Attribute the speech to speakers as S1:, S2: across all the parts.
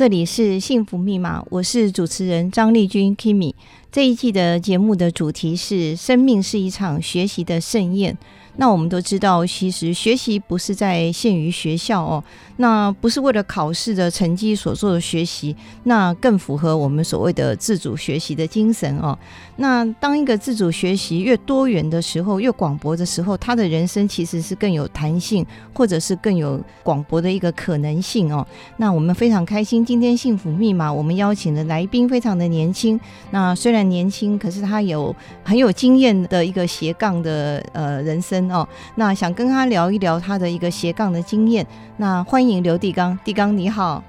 S1: 这里是幸福密码，我是主持人张丽君 Kimi。这一季的节目的主题是“生命是一场学习的盛宴”。那我们都知道，其实学习不是在限于学校哦，那不是为了考试的成绩所做的学习，那更符合我们所谓的自主学习的精神哦。那当一个自主学习越多元的时候，越广博的时候，他的人生其实是更有弹性，或者是更有广博的一个可能性哦。那我们非常开心，今天幸福密码我们邀请的来宾非常的年轻，那虽然年轻，可是他有很有经验的一个斜杠的呃人生。哦，那想跟他聊一聊他的一个斜杠的经验。那欢迎刘地刚，地刚你好，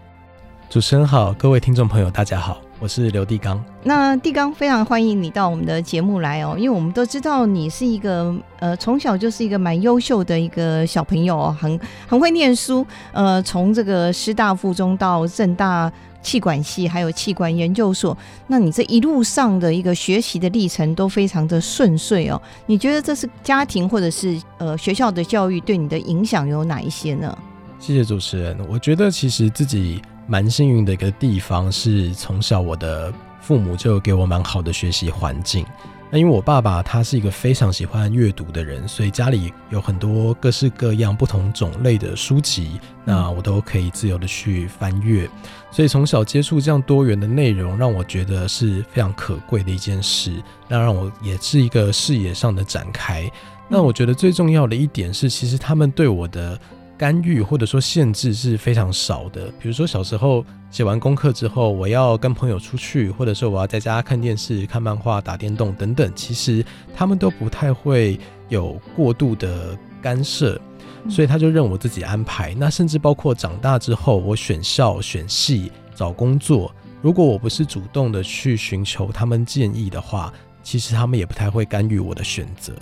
S2: 主持人好，各位听众朋友大家好，我是刘地刚。
S1: 那地刚非常欢迎你到我们的节目来哦，因为我们都知道你是一个呃从小就是一个蛮优秀的一个小朋友哦，很很会念书，呃，从这个师大附中到正大。气管系还有气管研究所，那你这一路上的一个学习的历程都非常的顺遂哦。你觉得这是家庭或者是呃学校的教育对你的影响有哪一些呢？
S2: 谢谢主持人。我觉得其实自己蛮幸运的一个地方是，从小我的父母就给我蛮好的学习环境。那因为我爸爸他是一个非常喜欢阅读的人，所以家里有很多各式各样不同种类的书籍，那我都可以自由的去翻阅。所以从小接触这样多元的内容，让我觉得是非常可贵的一件事。那让我也是一个视野上的展开。那我觉得最重要的一点是，其实他们对我的。干预或者说限制是非常少的。比如说小时候写完功课之后，我要跟朋友出去，或者说我要在家看电视、看漫画、打电动等等，其实他们都不太会有过度的干涉，所以他就任我自己安排。那甚至包括长大之后，我选校、选系、找工作，如果我不是主动的去寻求他们建议的话，其实他们也不太会干预我的选择。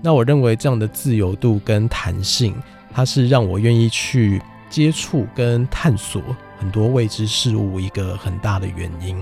S2: 那我认为这样的自由度跟弹性。它是让我愿意去接触跟探索很多未知事物一个很大的原因。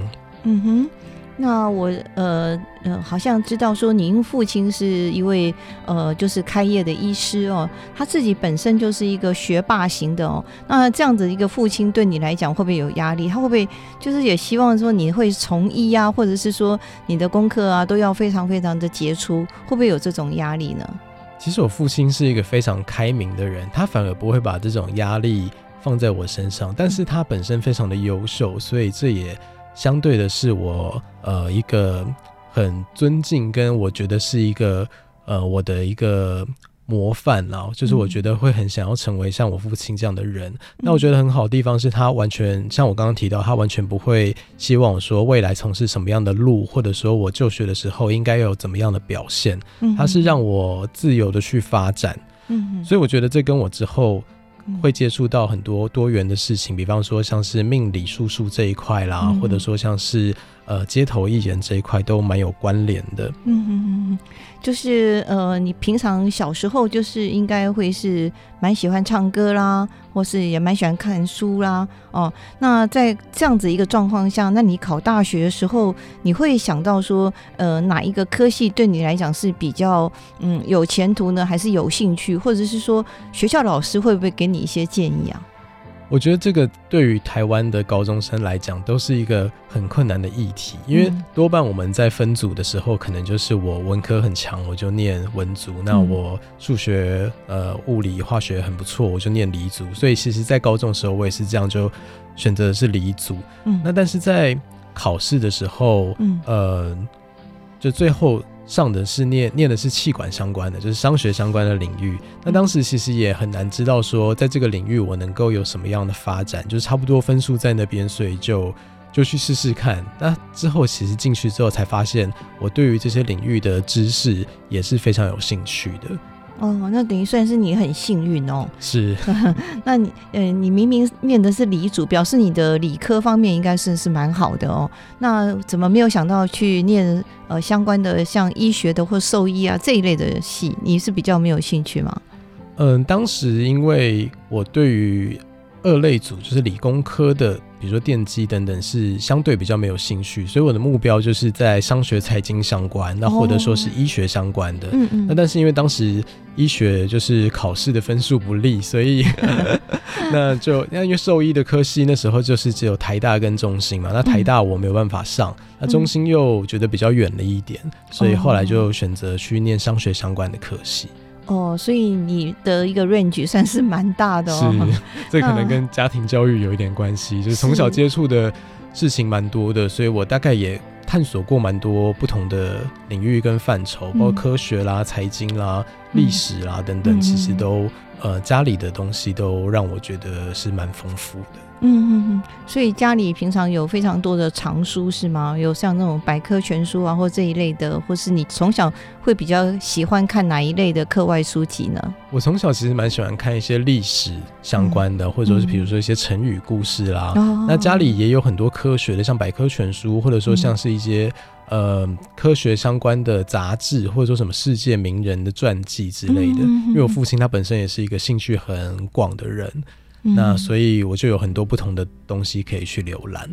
S1: 嗯哼，那我呃呃好像知道说您父亲是一位呃就是开业的医师哦，他自己本身就是一个学霸型的哦。那这样子一个父亲对你来讲会不会有压力？他会不会就是也希望说你会从医啊，或者是说你的功课啊都要非常非常的杰出？会不会有这种压力呢？
S2: 其实我父亲是一个非常开明的人，他反而不会把这种压力放在我身上。但是他本身非常的优秀，所以这也相对的是我呃一个很尊敬，跟我觉得是一个呃我的一个。模范啊，就是我觉得会很想要成为像我父亲这样的人。嗯、那我觉得很好的地方是他完全像我刚刚提到，他完全不会希望我说未来从事什么样的路，或者说我就学的时候应该有怎么样的表现。他是让我自由的去发展。嗯，所以我觉得这跟我之后会接触到很多多元的事情，比方说像是命理术数这一块啦，或者说像是。呃，街头艺人这一块都蛮有关联的。
S1: 嗯嗯嗯，就是呃，你平常小时候就是应该会是蛮喜欢唱歌啦，或是也蛮喜欢看书啦。哦，那在这样子一个状况下，那你考大学的时候，你会想到说，呃，哪一个科系对你来讲是比较嗯有前途呢？还是有兴趣？或者是说，学校老师会不会给你一些建议啊？
S2: 我觉得这个对于台湾的高中生来讲都是一个很困难的议题，因为多半我们在分组的时候，可能就是我文科很强，我就念文组；那我数学、呃物理、化学很不错，我就念理组。所以其实，在高中的时候，我也是这样，就选择的是理组。嗯，那但是在考试的时候，嗯，呃，就最后。上的是念念的是气管相关的，就是商学相关的领域。那当时其实也很难知道说，在这个领域我能够有什么样的发展，就是差不多分数在那边，所以就就去试试看。那之后其实进去之后才发现，我对于这些领域的知识也是非常有兴趣的。
S1: 哦，那等于算是你很幸运哦。
S2: 是，
S1: 那你呃，你明明念的是理主，表示你的理科方面应该是是蛮好的哦。那怎么没有想到去念呃相关的像医学的或兽医啊这一类的系？你是比较没有兴趣吗？
S2: 嗯、呃，当时因为我对于二类组就是理工科的，比如说电机等等，是相对比较没有兴趣，所以我的目标就是在商学财经相关，那或者说是医学相关的。嗯嗯。那但是因为当时医学就是考试的分数不利，所以那就那因为兽医的科系那时候就是只有台大跟中兴嘛，那台大我没有办法上，那中兴又觉得比较远了一点，所以后来就选择去念商学相关的科系。
S1: 哦，所以你的一个 range 算是蛮大的哦。
S2: 是，这可能跟家庭教育有一点关系，就是从小接触的事情蛮多的，所以我大概也探索过蛮多不同的领域跟范畴，包括科学啦、财经啦、历史啦等等，其实都呃家里的东西都让我觉得是蛮丰富的。嗯
S1: 嗯嗯，所以家里平常有非常多的藏书是吗？有像那种百科全书啊，或这一类的，或是你从小会比较喜欢看哪一类的课外书籍呢？
S2: 我从小其实蛮喜欢看一些历史相关的，嗯、或者说是比如说一些成语故事啦。嗯、那家里也有很多科学的，像百科全书，或者说像是一些、嗯、呃科学相关的杂志，或者说什么世界名人的传记之类的。嗯、因为我父亲他本身也是一个兴趣很广的人。那所以我就有很多不同的东西可以去浏览。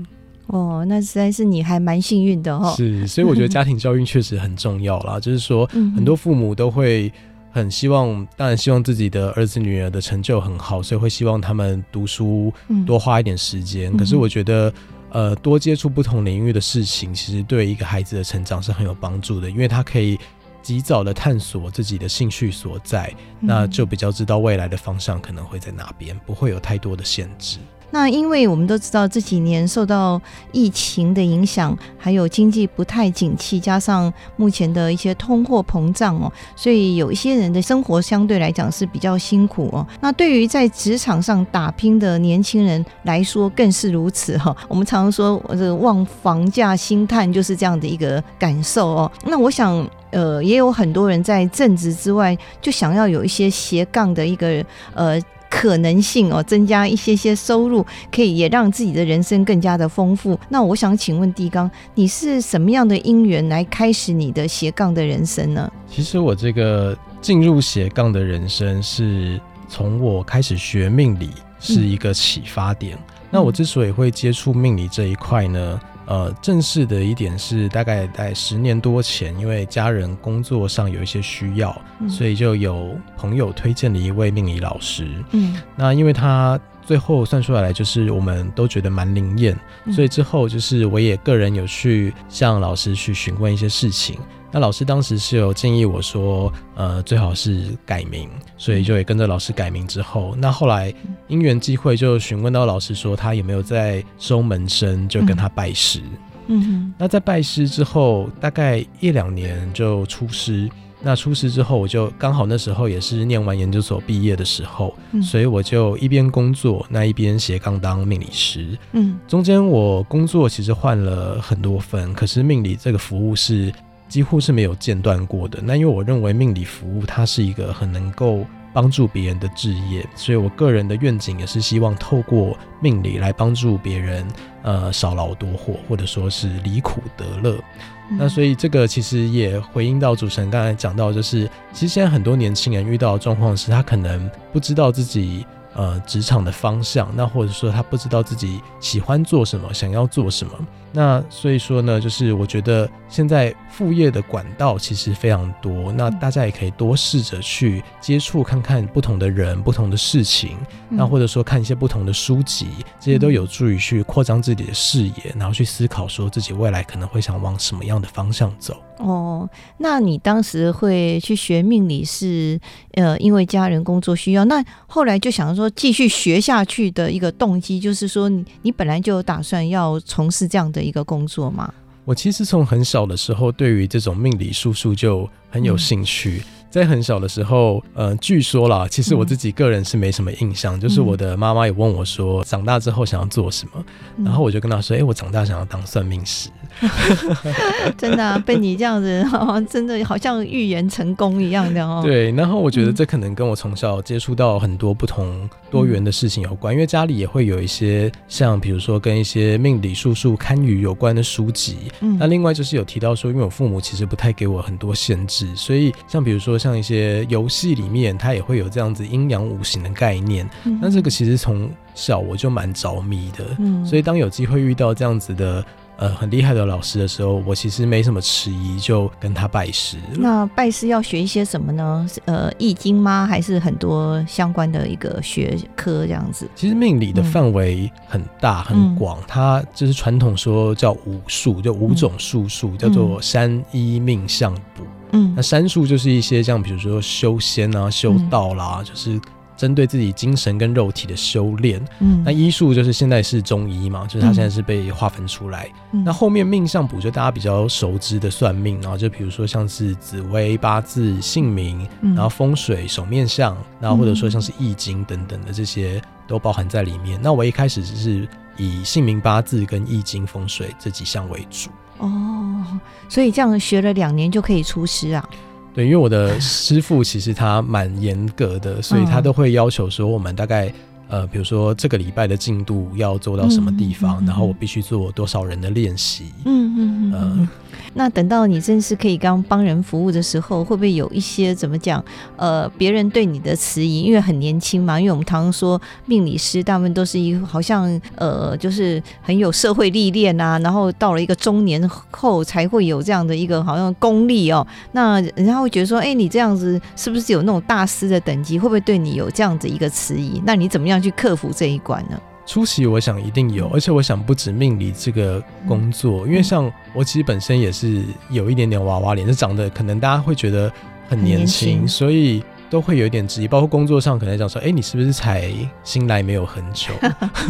S1: 哦，那实在是你还蛮幸运的哦。
S2: 是，所以我觉得家庭教育确实很重要啦。就是说，很多父母都会很希望，当然希望自己的儿子女儿的成就很好，所以会希望他们读书多花一点时间。可是我觉得，呃，多接触不同领域的事情，其实对一个孩子的成长是很有帮助的，因为他可以。及早的探索自己的兴趣所在，那就比较知道未来的方向可能会在哪边，不会有太多的限制。
S1: 那因为我们都知道这几年受到疫情的影响，还有经济不太景气，加上目前的一些通货膨胀哦，所以有一些人的生活相对来讲是比较辛苦哦。那对于在职场上打拼的年轻人来说，更是如此哈。我们常常说这个望房价兴叹，就是这样的一个感受哦。那我想。呃，也有很多人在正职之外，就想要有一些斜杠的一个呃可能性哦，增加一些些收入，可以也让自己的人生更加的丰富。那我想请问地刚，你是什么样的因缘来开始你的斜杠的人生呢？
S2: 其实我这个进入斜杠的人生，是从我开始学命理是一个启发点。那我之所以会接触命理这一块呢？呃，正式的一点是大概在十年多前，因为家人工作上有一些需要，嗯、所以就有朋友推荐了一位命理老师。嗯，那因为他最后算出来就是我们都觉得蛮灵验，嗯、所以之后就是我也个人有去向老师去询问一些事情。那老师当时是有建议我说，呃，最好是改名，所以就也跟着老师改名之后，那后来因缘际会就询问到老师说他有没有在收门生，就跟他拜师。嗯哼。那在拜师之后，大概一两年就出师。那出师之后，我就刚好那时候也是念完研究所毕业的时候，所以我就一边工作，那一边斜杠当命理师。嗯。中间我工作其实换了很多份，可是命理这个服务是。几乎是没有间断过的。那因为我认为命理服务它是一个很能够帮助别人的职业，所以我个人的愿景也是希望透过命理来帮助别人，呃，少劳多获，或者说是离苦得乐。嗯、那所以这个其实也回应到主持人刚才讲到，就是其实现在很多年轻人遇到的状况是，他可能不知道自己。呃，职场的方向，那或者说他不知道自己喜欢做什么，想要做什么，那所以说呢，就是我觉得现在副业的管道其实非常多，那大家也可以多试着去接触看看不同的人、不同的事情，那或者说看一些不同的书籍，这些都有助于去扩张自己的视野，然后去思考说自己未来可能会想往什么样的方向走。
S1: 哦，那你当时会去学命理是呃，因为家人工作需要，那后来就想说继续学下去的一个动机，就是说你你本来就打算要从事这样的一个工作吗？
S2: 我其实从很小的时候对于这种命理术数就很有兴趣。嗯在很小的时候，呃，据说啦，其实我自己个人是没什么印象。嗯、就是我的妈妈也问我说，长大之后想要做什么，嗯、然后我就跟她说，哎、欸，我长大想要当算命师。
S1: 真的、啊、被你这样子，哦、真的好像预言成功一样的哦。
S2: 对，然后我觉得这可能跟我从小接触到很多不同多元的事情有关，嗯、因为家里也会有一些像比如说跟一些命理术数、堪舆有关的书籍。嗯，那另外就是有提到说，因为我父母其实不太给我很多限制，所以像比如说。像一些游戏里面，它也会有这样子阴阳五行的概念。嗯、那这个其实从小我就蛮着迷的。嗯，所以当有机会遇到这样子的呃很厉害的老师的时候，我其实没什么迟疑，就跟他拜师。
S1: 那拜师要学一些什么呢？呃，易经吗？还是很多相关的一个学科这样子？
S2: 其实命理的范围很大很广，嗯、它就是传统说叫五术，就五种术数，嗯、叫做三一命相卜。嗯，那三术就是一些像比如说修仙啊、修道啦，嗯、就是针对自己精神跟肉体的修炼。嗯，那医术就是现在是中医嘛，就是它现在是被划分出来。嗯、那后面命相卜就大家比较熟知的算命，然后就比如说像是紫微、八字、姓名，嗯、然后风水、手面相，然后或者说像是易经等等的这些都包含在里面。那我一开始只是以姓名、八字跟易经、风水这几项为主。
S1: 哦，所以这样学了两年就可以出师啊？
S2: 对，因为我的师傅其实他蛮严格的，所以他都会要求说我们大概呃，比如说这个礼拜的进度要做到什么地方，嗯嗯嗯、然后我必须做多少人的练习。嗯嗯嗯。呃
S1: 那等到你真是可以刚帮人服务的时候，会不会有一些怎么讲？呃，别人对你的迟疑，因为很年轻嘛。因为我们常常说命理师大部分都是一好像呃，就是很有社会历练啊，然后到了一个中年后才会有这样的一个好像功力哦。那人家会觉得说，哎，你这样子是不是有那种大师的等级？会不会对你有这样子一个迟疑？那你怎么样去克服这一关呢？
S2: 初期我想一定有，而且我想不止命理这个工作，因为像我其实本身也是有一点点娃娃脸，就长得可能大家会觉得很年轻，所以都会有一点质疑。包括工作上可能讲说，哎，你是不是才新来没有很久？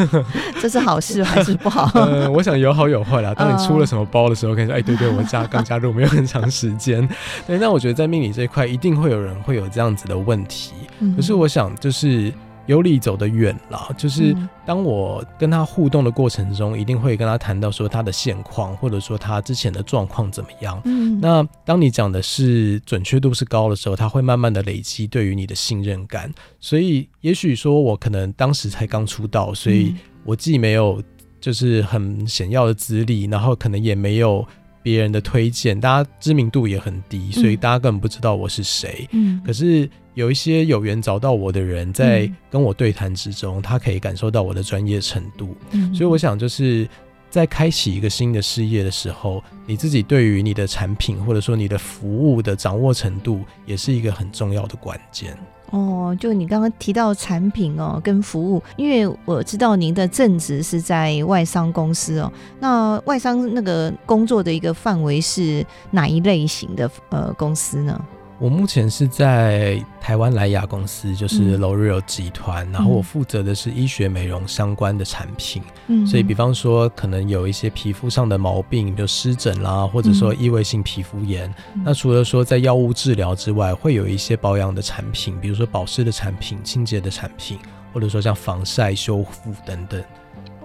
S1: 这是好事还是不好？
S2: 呃，我想有好有坏啦。当你出了什么包的时候，可以说，哎，对对，我加刚加入没有很长时间。对，那我觉得在命理这一块，一定会有人会有这样子的问题。可是我想就是。有理走得远了，就是当我跟他互动的过程中，一定会跟他谈到说他的现况，或者说他之前的状况怎么样。嗯，那当你讲的是准确度是高的时候，他会慢慢的累积对于你的信任感。所以，也许说我可能当时才刚出道，所以我既没有就是很显要的资历，然后可能也没有别人的推荐，大家知名度也很低，所以大家根本不知道我是谁。嗯，可是。有一些有缘找到我的人，在跟我对谈之中，嗯、他可以感受到我的专业程度。嗯，所以我想，就是在开启一个新的事业的时候，你自己对于你的产品或者说你的服务的掌握程度，也是一个很重要的关键。
S1: 哦，就你刚刚提到产品哦，跟服务，因为我知道您的正职是在外商公司哦，那外商那个工作的一个范围是哪一类型的呃公司呢？
S2: 我目前是在台湾莱雅公司，就是 L'Oreal 集团，嗯、然后我负责的是医学美容相关的产品。嗯，所以比方说可能有一些皮肤上的毛病，就湿疹啦，或者说异位性皮肤炎。嗯、那除了说在药物治疗之外，会有一些保养的产品，比如说保湿的产品、清洁的产品，或者说像防晒、修复等等。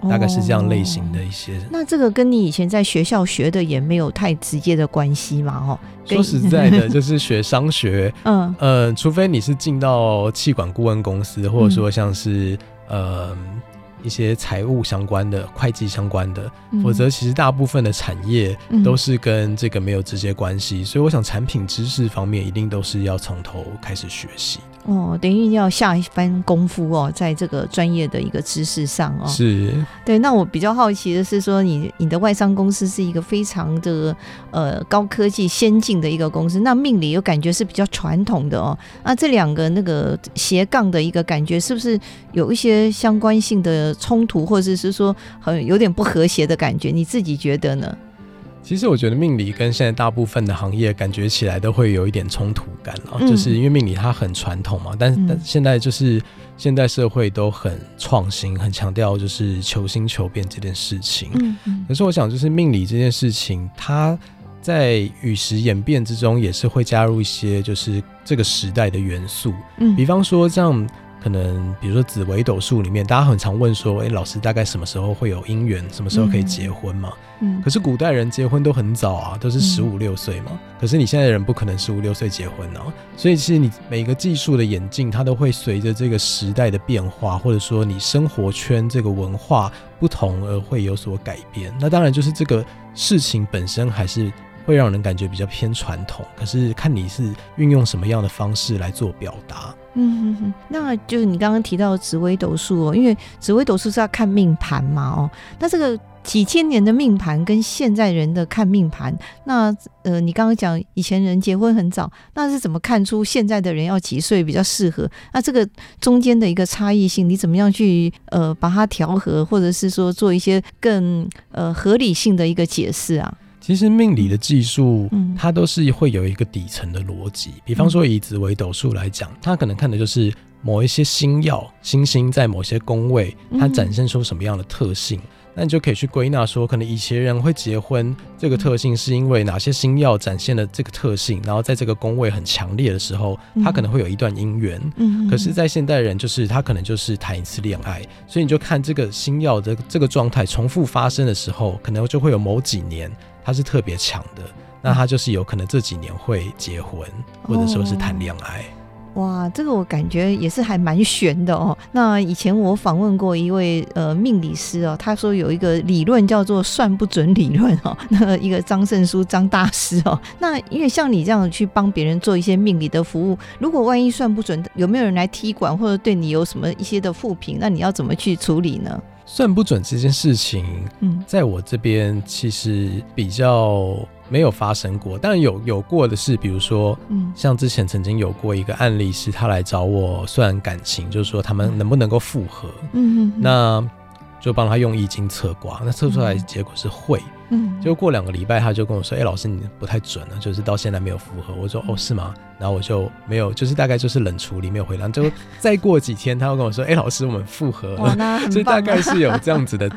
S2: 大概是这样类型的一些。哦，
S1: 那这个跟你以前在学校学的也没有太直接的关系嘛？哦，
S2: 说实在的，就是学商学，嗯呃，除非你是进到气管顾问公司，或者说像是、嗯、呃。一些财务相关的、会计相关的，否则其实大部分的产业都是跟这个没有直接关系，所以我想产品知识方面一定都是要从头开始学习。
S1: 哦，等于要下一番功夫哦，在这个专业的一个知识上哦。
S2: 是。
S1: 对，那我比较好奇的是说，你你的外商公司是一个非常的呃高科技先进的一个公司，那命理又感觉是比较传统的哦。那这两个那个斜杠的一个感觉，是不是有一些相关性的？冲突，或者是说很有点不和谐的感觉，你自己觉得呢？
S2: 其实我觉得命理跟现在大部分的行业感觉起来都会有一点冲突感啊，嗯、就是因为命理它很传统嘛，但是但现在就是现代社会都很创新，很强调就是求新求变这件事情。嗯嗯。可是我想，就是命理这件事情，它在与时演变之中，也是会加入一些就是这个时代的元素。嗯，比方说这样。可能比如说紫微斗数里面，大家很常问说，诶、欸，老师大概什么时候会有姻缘？什么时候可以结婚嘛？嗯，可是古代人结婚都很早啊，都是十五六岁嘛。嗯、可是你现在的人不可能十五六岁结婚啊，所以其实你每个技术的演进，它都会随着这个时代的变化，或者说你生活圈这个文化不同而会有所改变。那当然就是这个事情本身还是会让人感觉比较偏传统，可是看你是运用什么样的方式来做表达。
S1: 嗯哼哼，那就是你刚刚提到紫微斗数哦，因为紫微斗数是要看命盘嘛哦，那这个几千年的命盘跟现在人的看命盘，那呃，你刚刚讲以前人结婚很早，那是怎么看出现在的人要几岁比较适合？那这个中间的一个差异性，你怎么样去呃把它调和，或者是说做一些更呃合理性的一个解释啊？
S2: 其实命理的技术，它都是会有一个底层的逻辑。比方说以紫微斗数来讲，它可能看的就是某一些星耀、星星在某些宫位，它展现出什么样的特性。那你就可以去归纳说，可能以前人会结婚，这个特性是因为哪些星耀展现了这个特性，然后在这个宫位很强烈的时候，他可能会有一段姻缘。嗯，可是，在现代人，就是他可能就是谈一次恋爱，所以你就看这个星耀的这个状态重复发生的时候，可能就会有某几年他是特别强的，那他就是有可能这几年会结婚，或者说是谈恋爱。
S1: 哇，这个我感觉也是还蛮悬的哦。那以前我访问过一位呃命理师哦，他说有一个理论叫做算不准理论哦。那一个张胜书张大师哦，那因为像你这样去帮别人做一些命理的服务，如果万一算不准，有没有人来踢馆或者对你有什么一些的负评？那你要怎么去处理呢？
S2: 算不准这件事情，嗯，在我这边其实比较。没有发生过，但有有过的是，比如说，嗯，像之前曾经有过一个案例，是他来找我算感情，就是说他们能不能够复合，嗯，那就帮他用易经测卦，那测出来结果是会，嗯，结果过两个礼拜他就跟我说，哎，老师你不太准了，就是到现在没有复合，我说哦是吗？然后我就没有，就是大概就是冷处理没有回答，就再过几天他又跟我说，哎，老师我们复合了，所以大概是有这样子的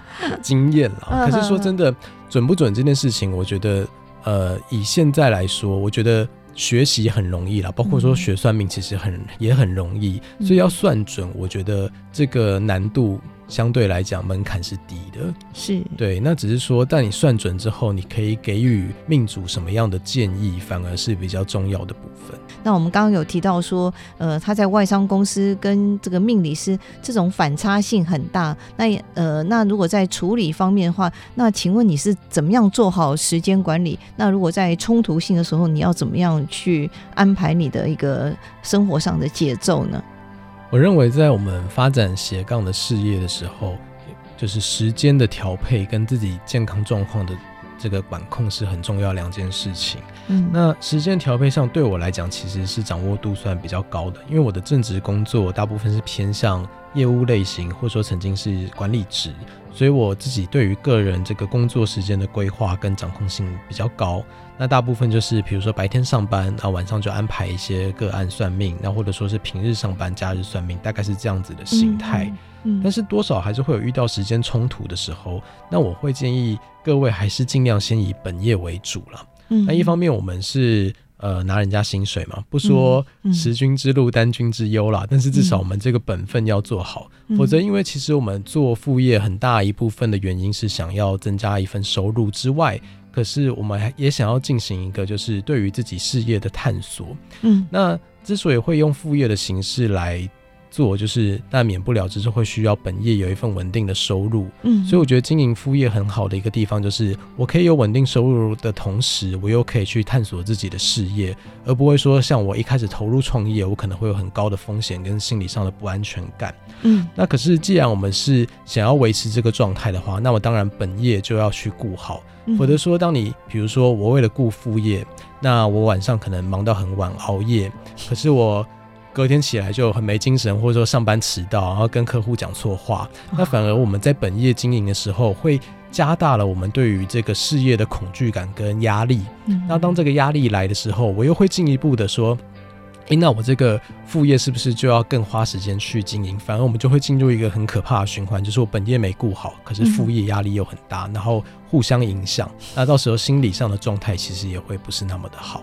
S2: 经验了。可是说真的准不准这件事情，我觉得。呃，以现在来说，我觉得学习很容易啦，包括说学算命，其实很也很容易，所以要算准，我觉得这个难度。相对来讲，门槛是低的，
S1: 是
S2: 对。那只是说，但你算准之后，你可以给予命主什么样的建议，反而是比较重要的部分。
S1: 那我们刚刚有提到说，呃，他在外商公司跟这个命理师这种反差性很大。那呃，那如果在处理方面的话，那请问你是怎么样做好时间管理？那如果在冲突性的时候，你要怎么样去安排你的一个生活上的节奏呢？
S2: 我认为，在我们发展斜杠的事业的时候，就是时间的调配跟自己健康状况的这个管控是很重要两件事情。嗯，那时间调配上对我来讲，其实是掌握度算比较高的，因为我的正职工作大部分是偏向业务类型，或者说曾经是管理职，所以我自己对于个人这个工作时间的规划跟掌控性比较高。那大部分就是，比如说白天上班，然后晚上就安排一些个案算命，那或者说是平日上班，假日算命，大概是这样子的形态。嗯，嗯，但是多少还是会有遇到时间冲突的时候，那我会建议各位还是尽量先以本业为主了。嗯，那一方面我们是呃拿人家薪水嘛，不说食君之禄担君之忧啦，但是至少我们这个本分要做好，否则因为其实我们做副业很大一部分的原因是想要增加一份收入之外。可是我们还也想要进行一个，就是对于自己事业的探索。嗯，那之所以会用副业的形式来做，就是但免不了只是会需要本业有一份稳定的收入。嗯，所以我觉得经营副业很好的一个地方，就是我可以有稳定收入的同时，我又可以去探索自己的事业，而不会说像我一开始投入创业，我可能会有很高的风险跟心理上的不安全感。嗯，那可是既然我们是想要维持这个状态的话，那我当然本业就要去顾好。否则说，当你比如说我为了顾副业，那我晚上可能忙到很晚熬夜，可是我隔天起来就很没精神，或者说上班迟到，然后跟客户讲错话，那反而我们在本业经营的时候，会加大了我们对于这个事业的恐惧感跟压力。那当这个压力来的时候，我又会进一步的说，诶，那我这个副业是不是就要更花时间去经营？反而我们就会进入一个很可怕的循环，就是我本业没顾好，可是副业压力又很大，然后互相影响，那到时候心理上的状态其实也会不是那么的好。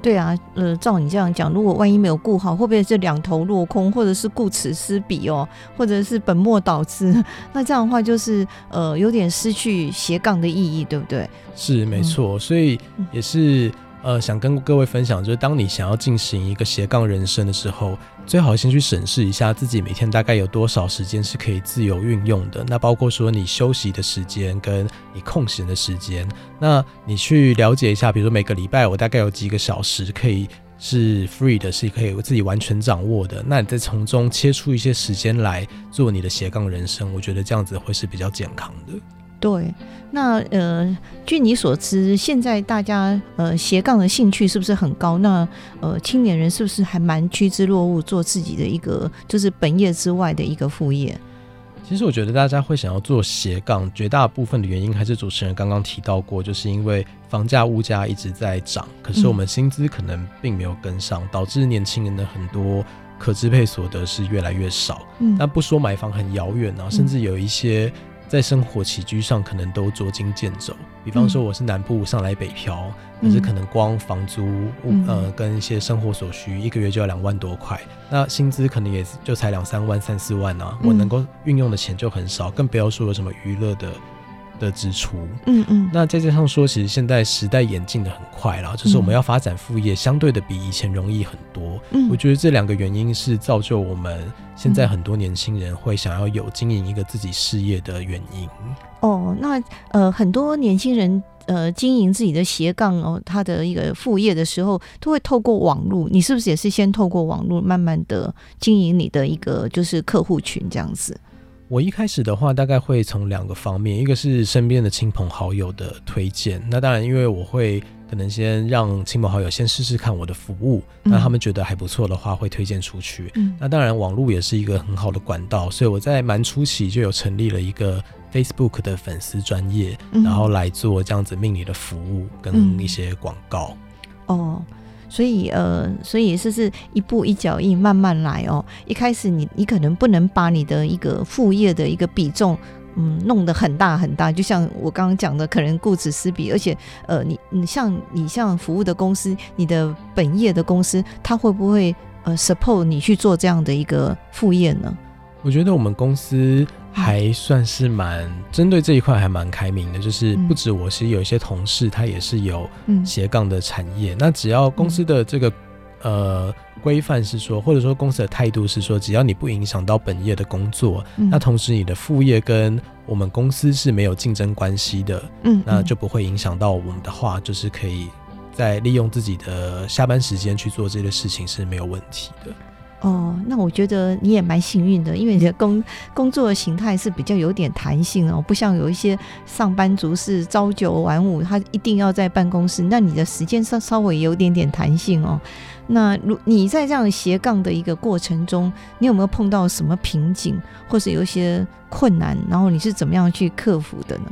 S1: 对啊，呃，照你这样讲，如果万一没有顾好，会不会是两头落空，或者是顾此失彼哦，或者是本末倒置？那这样的话，就是呃，有点失去斜杠的意义，对不对？
S2: 是没错，所以也是。呃，想跟各位分享，就是当你想要进行一个斜杠人生的时候，最好先去审视一下自己每天大概有多少时间是可以自由运用的。那包括说你休息的时间跟你空闲的时间，那你去了解一下，比如说每个礼拜我大概有几个小时可以是 free 的，是可以自己完全掌握的。那你再从中切出一些时间来做你的斜杠人生，我觉得这样子会是比较健康的。
S1: 对，那呃，据你所知，现在大家呃斜杠的兴趣是不是很高？那呃，青年人是不是还蛮趋之若鹜，做自己的一个就是本业之外的一个副业？
S2: 其实我觉得大家会想要做斜杠，绝大部分的原因还是主持人刚刚提到过，就是因为房价物价一直在涨，可是我们薪资可能并没有跟上，导致年轻人的很多可支配所得是越来越少。嗯，那不说买房很遥远啊，甚至有一些。在生活起居上可能都捉襟见肘，比方说我是南部上来北漂，可是可能光房租、呃跟一些生活所需，一个月就要两万多块，那薪资可能也就才两三万、三四万啊，我能够运用的钱就很少，更不要说有什么娱乐的。的支出，嗯嗯，那再加上说，其实现在时代演进的很快啦，就是我们要发展副业，相对的比以前容易很多。嗯，我觉得这两个原因是造就我们现在很多年轻人会想要有经营一个自己事业的原因。
S1: 哦，那呃，很多年轻人呃经营自己的斜杠哦，他的一个副业的时候，都会透过网络。你是不是也是先透过网络，慢慢的经营你的一个就是客户群这样子？
S2: 我一开始的话，大概会从两个方面，一个是身边的亲朋好友的推荐。那当然，因为我会可能先让亲朋好友先试试看我的服务，那他们觉得还不错的话，会推荐出去。嗯。那当然，网络也是一个很好的管道，所以我在蛮初期就有成立了一个 Facebook 的粉丝专业，然后来做这样子命理的服务跟一些广告。
S1: 哦。所以呃，所以是是一步一脚印，慢慢来哦。一开始你你可能不能把你的一个副业的一个比重，嗯，弄得很大很大。就像我刚刚讲的，可能顾此失彼。而且呃，你你像你像服务的公司，你的本业的公司，他会不会呃 support 你去做这样的一个副业呢？
S2: 我觉得我们公司。还算是蛮针对这一块还蛮开明的，就是不止我，其实有一些同事他也是有斜杠的产业。那只要公司的这个呃规范是说，或者说公司的态度是说，只要你不影响到本业的工作，那同时你的副业跟我们公司是没有竞争关系的，嗯，那就不会影响到我们的话，就是可以在利用自己的下班时间去做这些事情是没有问题的。
S1: 哦，那我觉得你也蛮幸运的，因为你的工工作的形态是比较有点弹性哦，不像有一些上班族是朝九晚五，他一定要在办公室。那你的时间稍稍微有点点弹性哦。那如你在这样斜杠的一个过程中，你有没有碰到什么瓶颈，或是有一些困难？然后你是怎么样去克服的呢？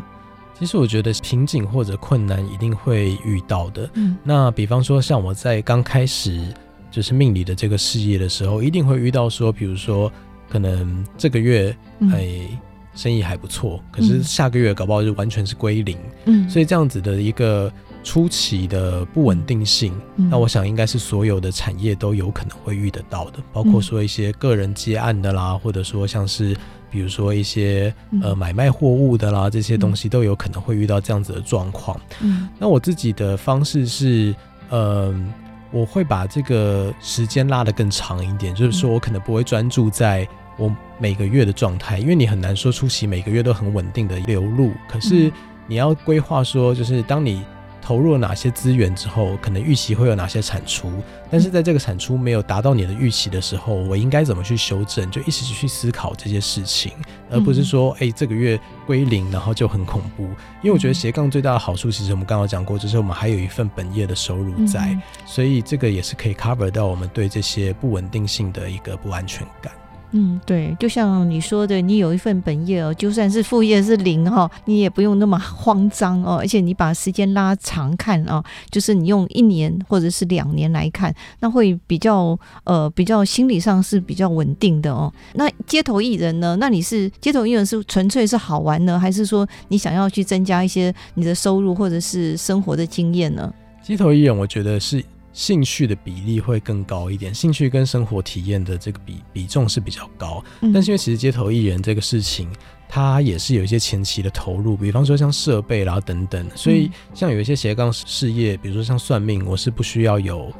S2: 其实我觉得瓶颈或者困难一定会遇到的。嗯，那比方说像我在刚开始。就是命理的这个事业的时候，一定会遇到说，比如说，可能这个月哎生意还不错，可是下个月搞不好就完全是归零。嗯，所以这样子的一个初期的不稳定性，那我想应该是所有的产业都有可能会遇得到的，包括说一些个人接案的啦，或者说像是比如说一些呃买卖货物的啦，这些东西都有可能会遇到这样子的状况。嗯，那我自己的方式是，嗯。我会把这个时间拉得更长一点，就是说我可能不会专注在我每个月的状态，因为你很难说出席每个月都很稳定的流入。可是你要规划说，就是当你投入了哪些资源之后，可能预期会有哪些产出，但是在这个产出没有达到你的预期的时候，我应该怎么去修正？就一直去思考这些事情，而不是说，哎、欸，这个月归零，然后就很恐怖。因为我觉得斜杠最大的好处，其实我们刚刚讲过，就是我们还有一份本业的收入在，所以这个也是可以 cover 到我们对这些不稳定性的一个不安全感。
S1: 嗯，对，就像你说的，你有一份本业哦，就算是副业是零哈，你也不用那么慌张哦，而且你把时间拉长看哦，就是你用一年或者是两年来看，那会比较呃比较心理上是比较稳定的哦。那街头艺人呢？那你是街头艺人是纯粹是好玩呢，还是说你想要去增加一些你的收入或者是生活的经验呢？
S2: 街头艺人，我觉得是。兴趣的比例会更高一点，兴趣跟生活体验的这个比比重是比较高。但是因为其实街头艺人这个事情，它也是有一些前期的投入，比方说像设备啦等等，所以像有一些斜杠事业，比如说像算命，我是不需要有。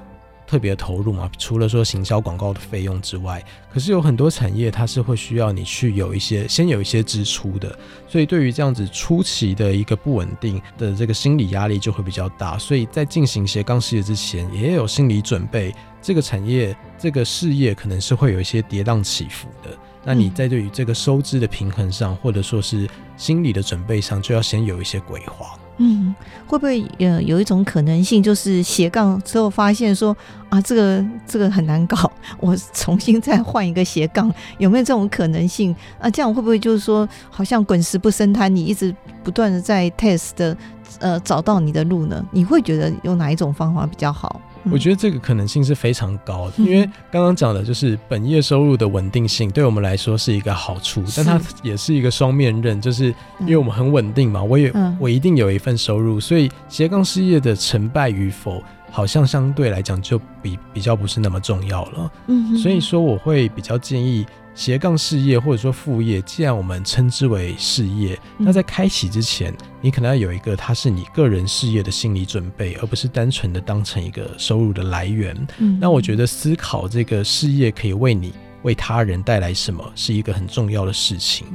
S2: 特别投入嘛，除了说行销广告的费用之外，可是有很多产业它是会需要你去有一些先有一些支出的，所以对于这样子初期的一个不稳定的这个心理压力就会比较大，所以在进行斜杠事业之前也有心理准备，这个产业这个事业可能是会有一些跌宕起伏的，那你在对于这个收支的平衡上，或者说是心理的准备上，就要先有一些规划。
S1: 嗯，会不会呃有一种可能性，就是斜杠之后发现说啊，这个这个很难搞，我重新再换一个斜杠，有没有这种可能性？啊，这样会不会就是说，好像滚石不生苔，你一直不断的在 test 的呃找到你的路呢？你会觉得用哪一种方法比较好？
S2: 我觉得这个可能性是非常高的，因为刚刚讲的就是本业收入的稳定性，对我们来说是一个好处，但它也是一个双面刃，就是因为我们很稳定嘛，我也我一定有一份收入，所以斜杠事业的成败与否，好像相对来讲就比比较不是那么重要了。嗯，所以说我会比较建议。斜杠事业或者说副业，既然我们称之为事业，那在开启之前，你可能要有一个它是你个人事业的心理准备，而不是单纯的当成一个收入的来源。嗯那我觉得思考这个事业可以为你、为他人带来什么，是一个很重要的事情。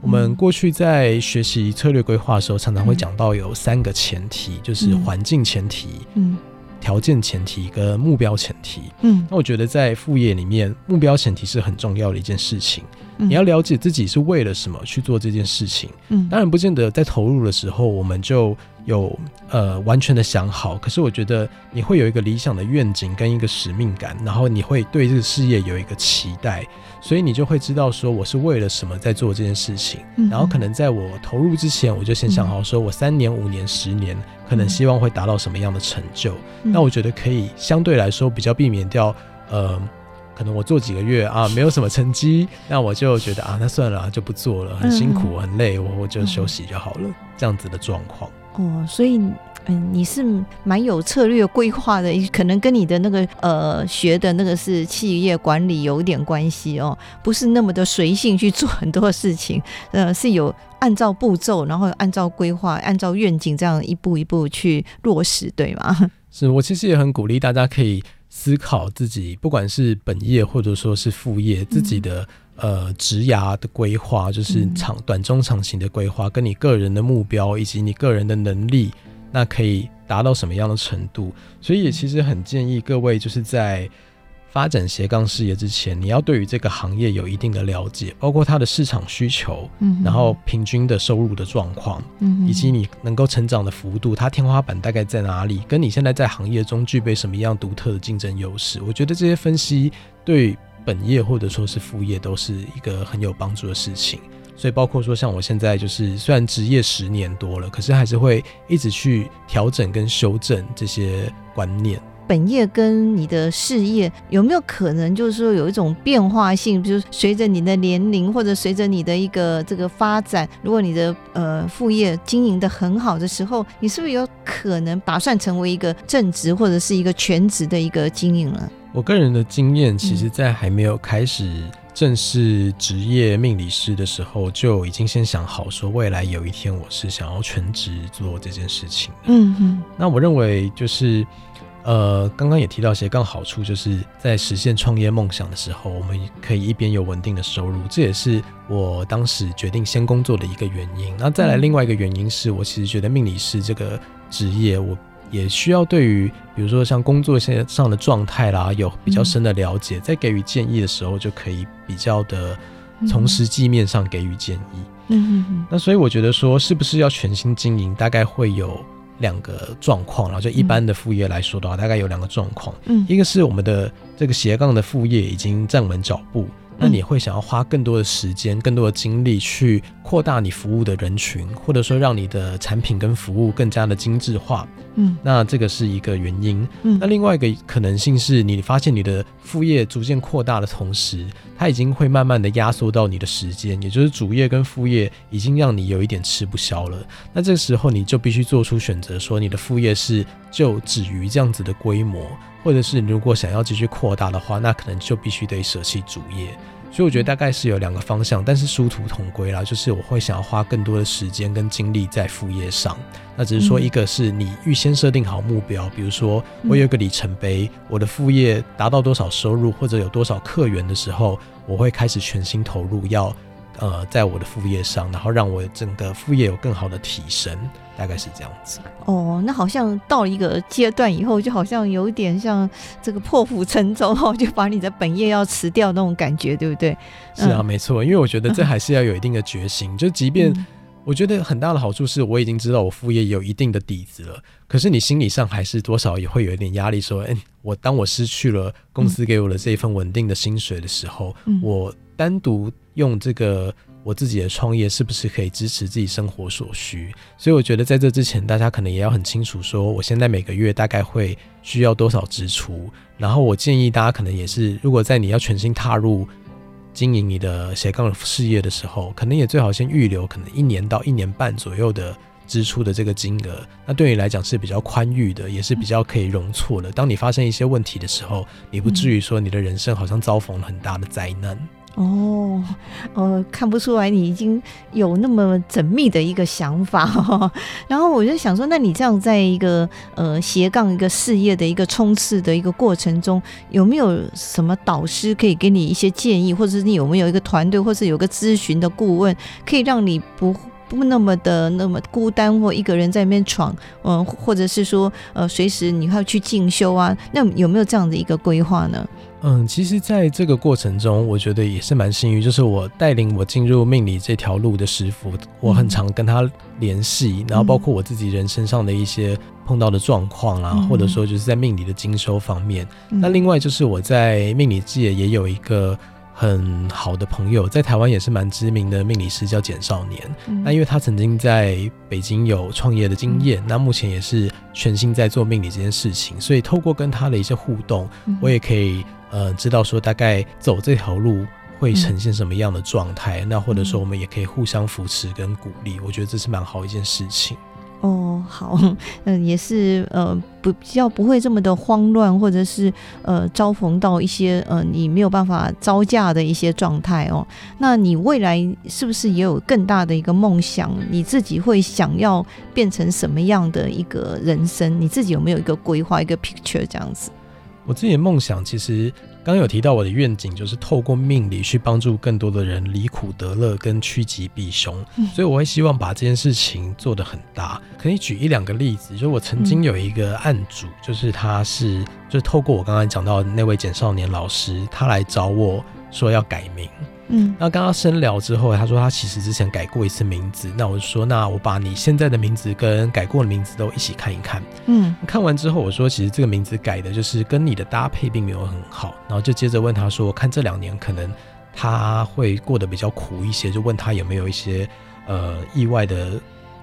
S2: 我们过去在学习策略规划的时候，常常会讲到有三个前提，就是环境前提。嗯。条件前提跟目标前提，嗯，那我觉得在副业里面，目标前提是很重要的一件事情。嗯，你要了解自己是为了什么去做这件事情。嗯，当然不见得在投入的时候我们就有呃完全的想好，可是我觉得你会有一个理想的愿景跟一个使命感，然后你会对这个事业有一个期待。所以你就会知道说我是为了什么在做这件事情，然后可能在我投入之前，我就先想好说我三年、五年、十年可能希望会达到什么样的成就。那我觉得可以相对来说比较避免掉，呃，可能我做几个月啊 没有什么成绩，那我就觉得啊那算了就不做了，很辛苦很累，我我就休息就好了，这样子的状况。
S1: 哦，所以。嗯，你是蛮有策略规划的，可能跟你的那个呃学的那个是企业管理有一点关系哦，不是那么的随性去做很多事情，呃，是有按照步骤，然后按照规划、按照愿景这样一步一步去落实，对吗？
S2: 是我其实也很鼓励大家可以思考自己，不管是本业或者说是副业，自己的、嗯、呃职涯的规划，就是长、短、中、长型的规划，跟你个人的目标以及你个人的能力。那可以达到什么样的程度？所以也其实很建议各位，就是在发展斜杠事业之前，你要对于这个行业有一定的了解，包括它的市场需求，嗯，然后平均的收入的状况，嗯，以及你能够成长的幅度，它天花板大概在哪里？跟你现在在行业中具备什么样独特的竞争优势？我觉得这些分析对本业或者说是副业都是一个很有帮助的事情。所以包括说，像我现在就是虽然职业十年多了，可是还是会一直去调整跟修正这些观念。
S1: 本业跟你的事业有没有可能就是说有一种变化性？比如随着你的年龄，或者随着你的一个这个发展，如果你的呃副业经营的很好的时候，你是不是有可能打算成为一个正职或者是一个全职的一个经营了？
S2: 我个人的经验，其实在还没有开始。正式职业命理师的时候，就已经先想好说，未来有一天我是想要全职做这件事情的。嗯嗯。那我认为就是，呃，刚刚也提到斜杠好处，就是在实现创业梦想的时候，我们可以一边有稳定的收入，这也是我当时决定先工作的一个原因。那再来另外一个原因是我其实觉得命理师这个职业，我。也需要对于比如说像工作现在上的状态啦，有比较深的了解，嗯、在给予建议的时候，就可以比较的从实际面上给予建议。嗯嗯。那所以我觉得说，是不是要全心经营，大概会有两个状况，然后就一般的副业来说的话，大概有两个状况。嗯。一个是我们的这个斜杠的副业已经站稳脚步。那你会想要花更多的时间、更多的精力去扩大你服务的人群，或者说让你的产品跟服务更加的精致化。嗯，那这个是一个原因。嗯，那另外一个可能性是你发现你的副业逐渐扩大的同时，它已经会慢慢的压缩到你的时间，也就是主业跟副业已经让你有一点吃不消了。那这个时候你就必须做出选择，说你的副业是就止于这样子的规模。或者是你如果想要继续扩大的话，那可能就必须得舍弃主业。所以我觉得大概是有两个方向，但是殊途同归啦，就是我会想要花更多的时间跟精力在副业上。那只是说，一个是你预先设定好目标，比如说我有一个里程碑，我的副业达到多少收入或者有多少客源的时候，我会开始全心投入，要呃在我的副业上，然后让我整个副业有更好的提升。大概是这样子
S1: 哦，那好像到了一个阶段以后，就好像有点像这个破釜沉舟哦，就把你的本业要辞掉那种感觉，对不对？
S2: 是啊，嗯、没错，因为我觉得这 还是要有一定的决心。嗯、就即便我觉得很大的好处是我已经知道我副业有一定的底子了，可是你心理上还是多少也会有一点压力，说，哎，我当我失去了公司给我的这一份稳定的薪水的时候，嗯、我单独用这个。我自己的创业是不是可以支持自己生活所需？所以我觉得在这之前，大家可能也要很清楚，说我现在每个月大概会需要多少支出。然后我建议大家可能也是，如果在你要全心踏入经营你的斜杠事业的时候，可能也最好先预留可能一年到一年半左右的支出的这个金额。那对你来讲是比较宽裕的，也是比较可以容错的。当你发生一些问题的时候，你不至于说你的人生好像遭逢了很大的灾难。
S1: 哦，呃，看不出来你已经有那么缜密的一个想法，然后我就想说，那你这样在一个呃斜杠一个事业的一个冲刺的一个过程中，有没有什么导师可以给你一些建议，或者是你有没有一个团队，或是有个咨询的顾问，可以让你不不那么的那么孤单，或一个人在那边闯，嗯、呃，或者是说呃随时你要去进修啊，那有没有这样的一个规划呢？
S2: 嗯，其实，在这个过程中，我觉得也是蛮幸运，就是我带领我进入命理这条路的师傅，我很常跟他联系，然后包括我自己人身上的一些碰到的状况啊，或者说就是在命理的精修方面。那另外就是我在命理界也有一个很好的朋友，在台湾也是蛮知名的命理师，叫简少年。那因为他曾经在北京有创业的经验，那目前也是全心在做命理这件事情，所以透过跟他的一些互动，我也可以。呃，知道说大概走这条路会呈现什么样的状态，嗯、那或者说我们也可以互相扶持跟鼓励，我觉得这是蛮好一件事情。
S1: 哦，好，嗯、也是呃，不比较不会这么的慌乱，或者是呃，遭逢到一些呃你没有办法招架的一些状态哦。那你未来是不是也有更大的一个梦想？你自己会想要变成什么样的一个人生？你自己有没有一个规划，一个 picture 这样子？
S2: 我自己的梦想，其实刚刚有提到我的愿景，就是透过命理去帮助更多的人离苦得乐跟趋吉避凶。嗯、所以我会希望把这件事情做得很大。可以举一两个例子，就是我曾经有一个案主，嗯、就是他是就是透过我刚才讲到的那位简少年老师，他来找我说要改名。嗯，那刚刚深聊之后，他说他其实之前改过一次名字，那我就说，那我把你现在的名字跟改过的名字都一起看一看。嗯，看完之后，我说其实这个名字改的就是跟你的搭配并没有很好，然后就接着问他说，看这两年可能他会过得比较苦一些，就问他有没有一些呃意外的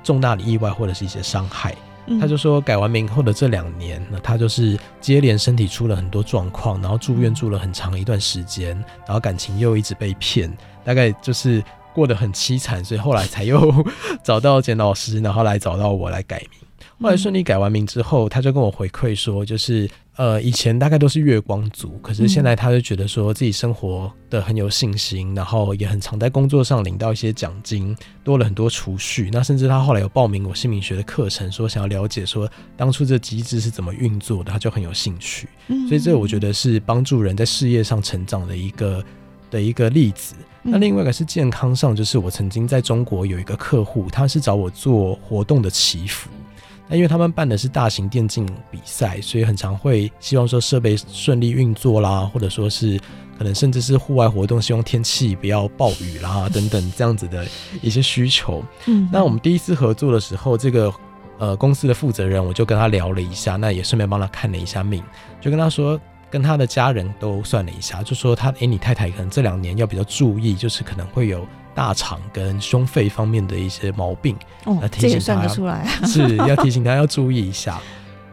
S2: 重大的意外或者是一些伤害。他就说，改完名后的这两年，那他就是接连身体出了很多状况，然后住院住了很长一段时间，然后感情又一直被骗，大概就是过得很凄惨，所以后来才又找到简老师，然后来找到我来改名。后来顺利改完名之后，他就跟我回馈说，就是呃，以前大概都是月光族，可是现在他就觉得说自己生活的很有信心，然后也很常在工作上领到一些奖金，多了很多储蓄。那甚至他后来有报名我姓名学的课程，说想要了解说当初这机制是怎么运作的，他就很有兴趣。所以这我觉得是帮助人在事业上成长的一个的一个例子。那另外一个是健康上，就是我曾经在中国有一个客户，他是找我做活动的祈福。那因为他们办的是大型电竞比赛，所以很常会希望说设备顺利运作啦，或者说是可能甚至是户外活动，希望天气不要暴雨啦等等这样子的一些需求。嗯，那我们第一次合作的时候，这个呃公司的负责人我就跟他聊了一下，那也顺便帮他看了一下命，就跟他说，跟他的家人都算了一下，就说他诶、欸，你太太可能这两年要比较注意，就是可能会有大肠跟胸肺方面的一些毛病。
S1: 哦，
S2: 那提醒他
S1: 这也算得出来，
S2: 是要提醒他要注意一下。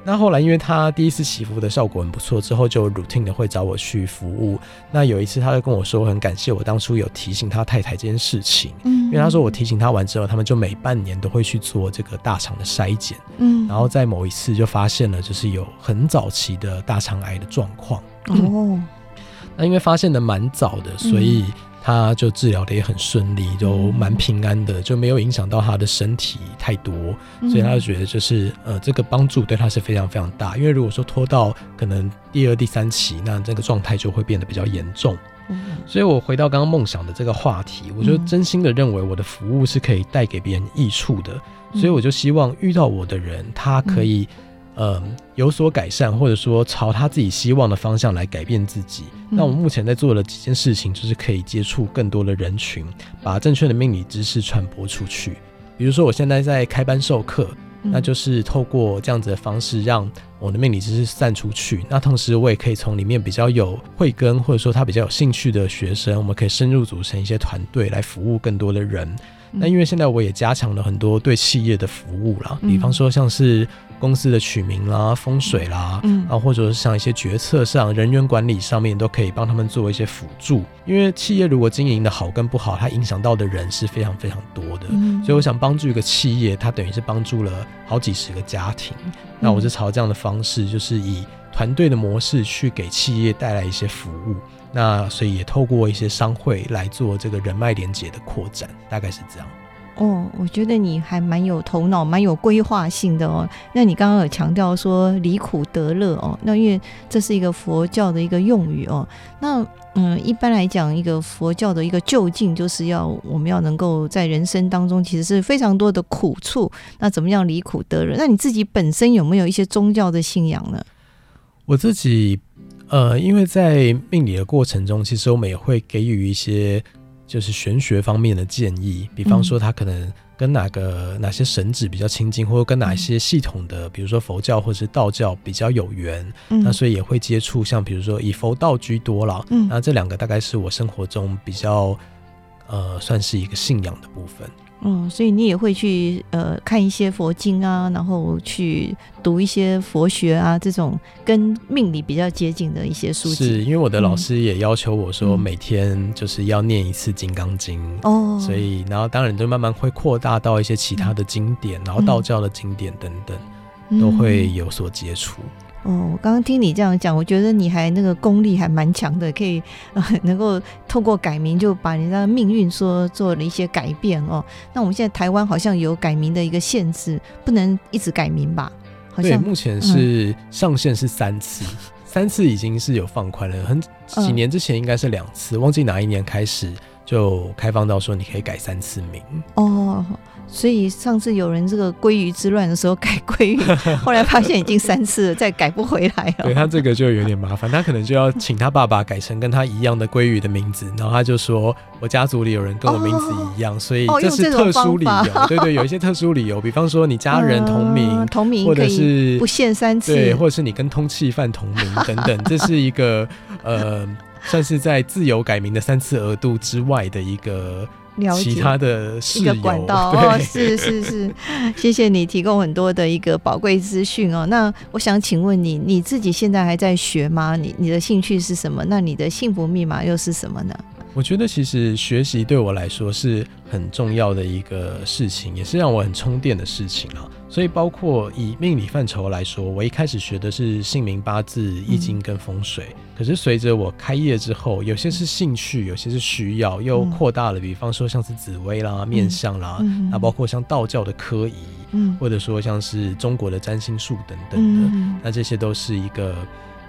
S2: 那后来，因为他第一次祈福的效果很不错，之后就 routine 的会找我去服务。那有一次，他就跟我说，很感谢我当初有提醒他太太这件事情。嗯，因为他说我提醒他完之后，他们就每半年都会去做这个大肠的筛检。嗯，然后在某一次就发现了，就是有很早期的大肠癌的状况。哦，那因为发现的蛮早的，所以。他就治疗的也很顺利，都蛮平安的，就没有影响到他的身体太多，所以他就觉得就是呃，这个帮助对他是非常非常大。因为如果说拖到可能第二、第三期，那这个状态就会变得比较严重。所以我回到刚刚梦想的这个话题，我就真心的认为我的服务是可以带给别人益处的，所以我就希望遇到我的人，他可以。呃，有所改善，或者说朝他自己希望的方向来改变自己。嗯、那我们目前在做的几件事情，就是可以接触更多的人群，把正确的命理知识传播出去。比如说，我现在在开班授课，嗯、那就是透过这样子的方式，让我的命理知识散出去。那同时，我也可以从里面比较有慧根，或者说他比较有兴趣的学生，我们可以深入组成一些团队，来服务更多的人。那因为现在我也加强了很多对企业的服务啦，比方说像是公司的取名啦、风水啦，嗯，啊，或者是像一些决策上、人员管理上面，都可以帮他们做一些辅助。因为企业如果经营的好跟不好，它影响到的人是非常非常多的，所以我想帮助一个企业，它等于是帮助了好几十个家庭。那我是朝这样的方式，就是以团队的模式去给企业带来一些服务。那所以也透过一些商会来做这个人脉连接的扩展，大概是这样。
S1: 哦，我觉得你还蛮有头脑，蛮有规划性的哦。那你刚刚有强调说离苦得乐哦，那因为这是一个佛教的一个用语哦。那嗯，一般来讲，一个佛教的一个究竟就是要我们要能够在人生当中其实是非常多的苦处，那怎么样离苦得乐？那你自己本身有没有一些宗教的信仰呢？
S2: 我自己。呃，因为在命理的过程中，其实我们也会给予一些就是玄学方面的建议，比方说他可能跟哪个哪些神祇比较亲近，或者跟哪一些系统的，比如说佛教或者是道教比较有缘，嗯、那所以也会接触，像比如说以佛道居多啦，嗯，那这两个大概是我生活中比较呃算是一个信仰的部分。
S1: 嗯，所以你也会去呃看一些佛经啊，然后去读一些佛学啊，这种跟命理比较接近的一些书籍。
S2: 是因为我的老师也要求我说，每天就是要念一次《金刚经》哦，所以然后当然就慢慢会扩大到一些其他的经典，然后道教的经典等等，都会有所接触。
S1: 哦，我刚刚听你这样讲，我觉得你还那个功力还蛮强的，可以呃 能够透过改名就把人家的命运说做了一些改变哦。那我们现在台湾好像有改名的一个限制，不能一直改名吧？好像
S2: 对，目前是上限是三次，嗯、三次已经是有放宽了，很几年之前应该是两次，忘记哪一年开始就开放到说你可以改三次名
S1: 哦。所以上次有人这个鲑鱼之乱的时候改鲑鱼，后来发现已经三次了，再改不回来了。
S2: 对，他这个就有点麻烦，他可能就要请他爸爸改成跟他一样的鲑鱼的名字，然后他就说我家族里有人跟我名字一样，哦、所以这是特殊理由。哦、对对，有一些特殊理由，比方说你家人同名，
S1: 呃、同名
S2: 或者是
S1: 不限三次，
S2: 对，或者是你跟通气犯同名等等，这是一个呃，算是在自由改名的三次额度之外的一个。其他的
S1: 一个管道 哦，是是是，谢谢你提供很多的一个宝贵资讯哦。那我想请问你，你自己现在还在学吗？你你的兴趣是什么？那你的幸福密码又是什么呢？
S2: 我觉得其实学习对我来说是很重要的一个事情，也是让我很充电的事情啊。所以包括以命理范畴来说，我一开始学的是姓名八字、易经跟风水。嗯、可是随着我开业之后，有些是兴趣，有些是需要，又扩大了。比方说像是紫薇啦、面相啦，那、嗯、包括像道教的科仪，嗯、或者说像是中国的占星术等等的，嗯、那这些都是一个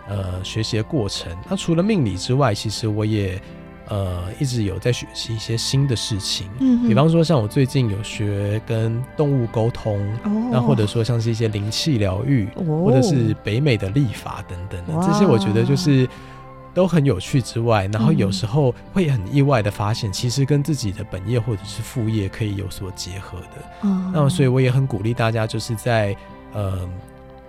S2: 呃学习的过程。那除了命理之外，其实我也。呃，一直有在学习一些新的事情，嗯，比方说像我最近有学跟动物沟通，哦，那或者说像是一些灵气疗愈，哦，或者是北美的历法等等的，这些我觉得就是都很有趣之外，然后有时候会很意外的发现，其实跟自己的本业或者是副业可以有所结合的，嗯，那所以我也很鼓励大家，就是在呃。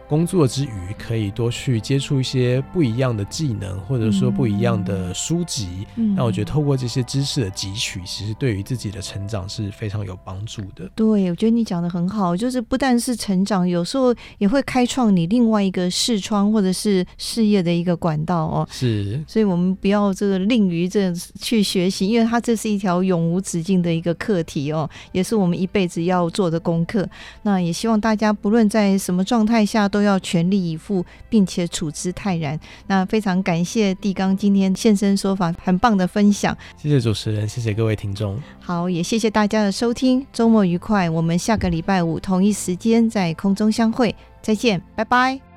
S2: 工作之余，可以多去接触一些不一样的技能，或者说不一样的书籍。嗯，那我觉得透过这些知识的汲取，其实对于自己的成长是非常有帮助的。
S1: 对，我觉得你讲的很好，就是不但是成长，有时候也会开创你另外一个视窗或者是事业的一个管道哦。
S2: 是，
S1: 所以我们不要这个吝于这去学习，因为它这是一条永无止境的一个课题哦，也是我们一辈子要做的功课。那也希望大家不论在什么状态下，都要全力以赴，并且处之泰然。那非常感谢地刚今天现身说法，很棒的分享。
S2: 谢谢主持人，谢谢各位听众。
S1: 好，也谢谢大家的收听，周末愉快。我们下个礼拜五同一时间在空中相会，再见，拜拜。